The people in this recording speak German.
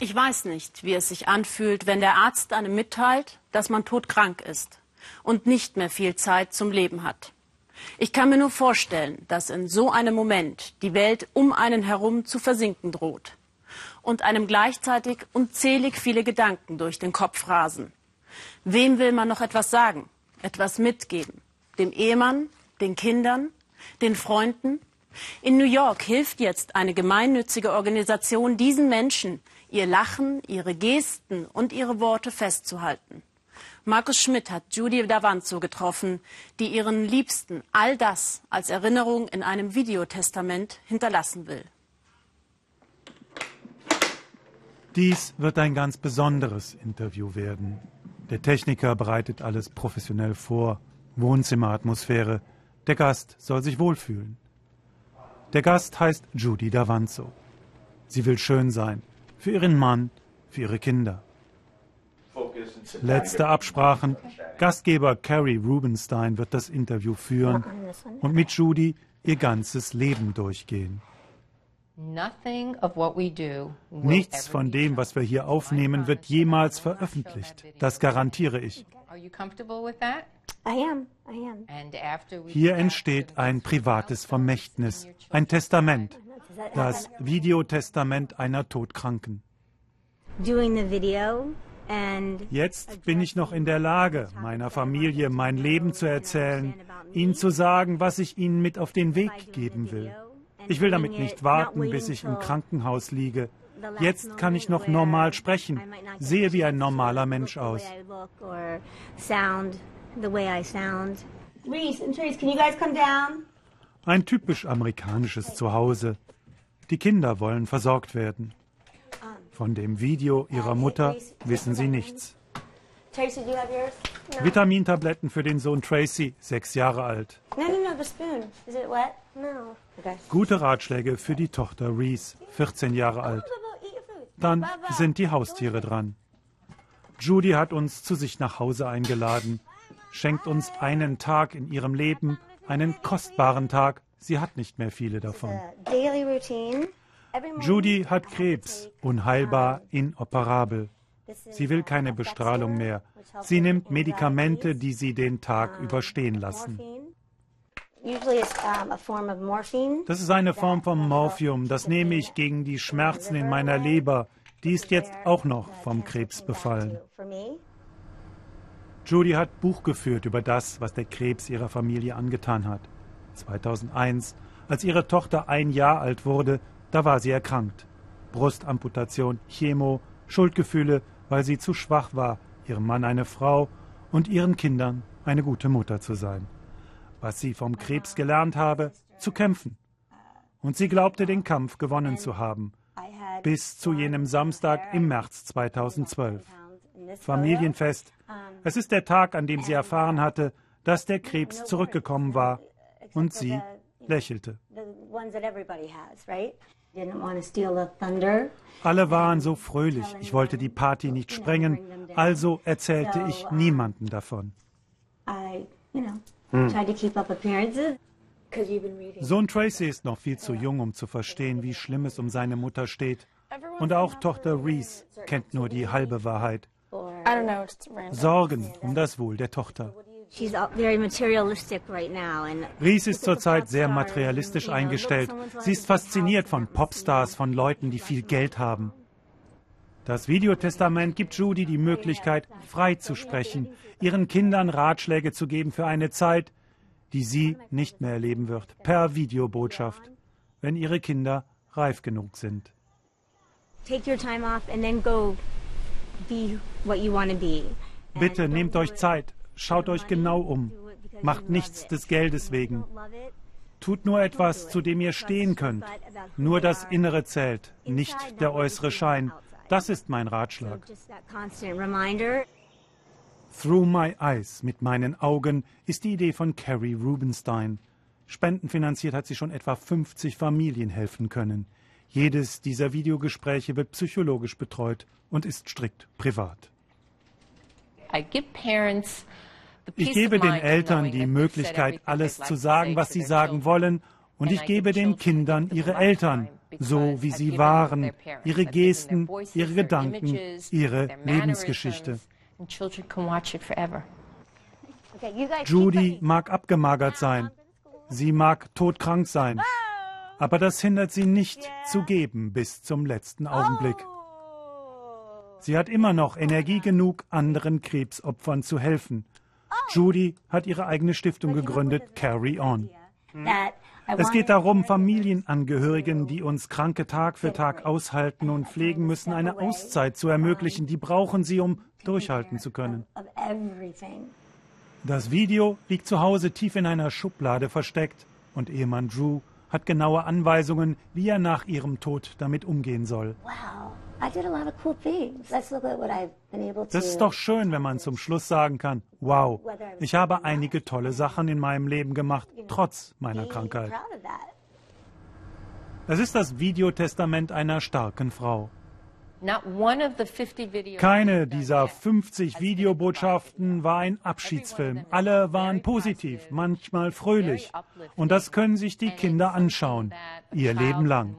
Ich weiß nicht, wie es sich anfühlt, wenn der Arzt einem mitteilt, dass man todkrank ist und nicht mehr viel Zeit zum Leben hat. Ich kann mir nur vorstellen, dass in so einem Moment die Welt um einen herum zu versinken droht und einem gleichzeitig unzählig viele Gedanken durch den Kopf rasen. Wem will man noch etwas sagen, etwas mitgeben? Dem Ehemann, den Kindern, den Freunden? In New York hilft jetzt eine gemeinnützige Organisation diesen Menschen, ihr Lachen, ihre Gesten und ihre Worte festzuhalten. Markus Schmidt hat Judy Davanzo getroffen, die ihren Liebsten all das als Erinnerung in einem Videotestament hinterlassen will. Dies wird ein ganz besonderes Interview werden. Der Techniker bereitet alles professionell vor. Wohnzimmeratmosphäre. Der Gast soll sich wohlfühlen. Der Gast heißt Judy Davanzo. Sie will schön sein. Für ihren Mann, für ihre Kinder. Letzte Absprachen. Gastgeber Carrie Rubenstein wird das Interview führen und mit Judy ihr ganzes Leben durchgehen. Nichts von dem, was wir hier aufnehmen, wird jemals veröffentlicht. Das garantiere ich. Hier entsteht ein privates Vermächtnis, ein Testament, das Videotestament einer Todkranken. Jetzt bin ich noch in der Lage, meiner Familie mein Leben zu erzählen, ihnen zu sagen, was ich ihnen mit auf den Weg geben will. Ich will damit nicht warten, bis ich im Krankenhaus liege. Jetzt kann ich noch normal sprechen, sehe wie ein normaler Mensch aus. Ein typisch amerikanisches Zuhause. Die Kinder wollen versorgt werden. Von dem Video ihrer Mutter wissen sie nichts. Vitamintabletten für den Sohn Tracy, sechs Jahre alt. Gute Ratschläge für die Tochter Reese, 14 Jahre alt. Dann sind die Haustiere dran. Judy hat uns zu sich nach Hause eingeladen, schenkt uns einen Tag in ihrem Leben, einen kostbaren Tag. Sie hat nicht mehr viele davon. Judy hat Krebs, unheilbar, inoperabel. Sie will keine Bestrahlung mehr. Sie nimmt Medikamente, die sie den Tag überstehen lassen. Das ist eine Form von Morphium. Das nehme ich gegen die Schmerzen in meiner Leber. Die ist jetzt auch noch vom Krebs befallen. Judy hat Buch geführt über das, was der Krebs ihrer Familie angetan hat. 2001, als ihre Tochter ein Jahr alt wurde, da war sie erkrankt. Brustamputation, Chemo, Schuldgefühle, weil sie zu schwach war, ihrem Mann eine Frau und ihren Kindern eine gute Mutter zu sein. Was sie vom Krebs gelernt habe, zu kämpfen. Und sie glaubte, den Kampf gewonnen zu haben. Bis zu jenem Samstag im März 2012. Familienfest. Es ist der Tag, an dem sie erfahren hatte, dass der Krebs zurückgekommen war. Und sie lächelte. Alle waren so fröhlich. Ich wollte die Party nicht sprengen, also erzählte ich niemanden davon. Hm. Sohn Tracy ist noch viel zu jung, um zu verstehen, wie schlimm es um seine Mutter steht. Und auch Tochter Reese kennt nur die halbe Wahrheit. Sorgen um das Wohl der Tochter. Reese ist zurzeit sehr materialistisch eingestellt. Sie ist fasziniert von Popstars, von Leuten, die viel Geld haben. Das Videotestament gibt Judy die Möglichkeit, frei zu sprechen, ihren Kindern Ratschläge zu geben für eine Zeit, die sie nicht mehr erleben wird, per Videobotschaft, wenn ihre Kinder reif genug sind. Bitte nehmt euch Zeit, Schaut euch genau um. Macht nichts des Geldes wegen. Tut nur etwas, zu dem ihr stehen könnt. Nur das Innere zählt, nicht der äußere Schein. Das ist mein Ratschlag. Through My Eyes, mit meinen Augen, ist die Idee von Carrie Rubenstein. Spendenfinanziert hat sie schon etwa 50 Familien helfen können. Jedes dieser Videogespräche wird psychologisch betreut und ist strikt privat. Ich gebe den Eltern die Möglichkeit, alles zu sagen, was sie sagen wollen, Und ich gebe den Kindern ihre Eltern, so wie sie waren, ihre Gesten, ihre Gedanken, ihre Lebensgeschichte. Judy mag abgemagert sein. Sie mag todkrank sein. Aber das hindert sie nicht zu geben bis zum letzten Augenblick. Sie hat immer noch Energie genug, anderen Krebsopfern zu helfen. Judy hat ihre eigene Stiftung gegründet, Carry On. Es geht darum, Familienangehörigen, die uns Kranke Tag für Tag aushalten und pflegen müssen, eine Auszeit zu ermöglichen. Die brauchen sie, um durchhalten zu können. Das Video liegt zu Hause tief in einer Schublade versteckt und Ehemann Drew hat genaue Anweisungen, wie er nach ihrem Tod damit umgehen soll. Das ist doch schön, wenn man zum Schluss sagen kann, wow, ich habe einige tolle Sachen in meinem Leben gemacht, trotz meiner Krankheit. Es ist das Videotestament einer starken Frau. Keine dieser 50 Videobotschaften war ein Abschiedsfilm. Alle waren positiv, manchmal fröhlich. Und das können sich die Kinder anschauen, ihr Leben lang.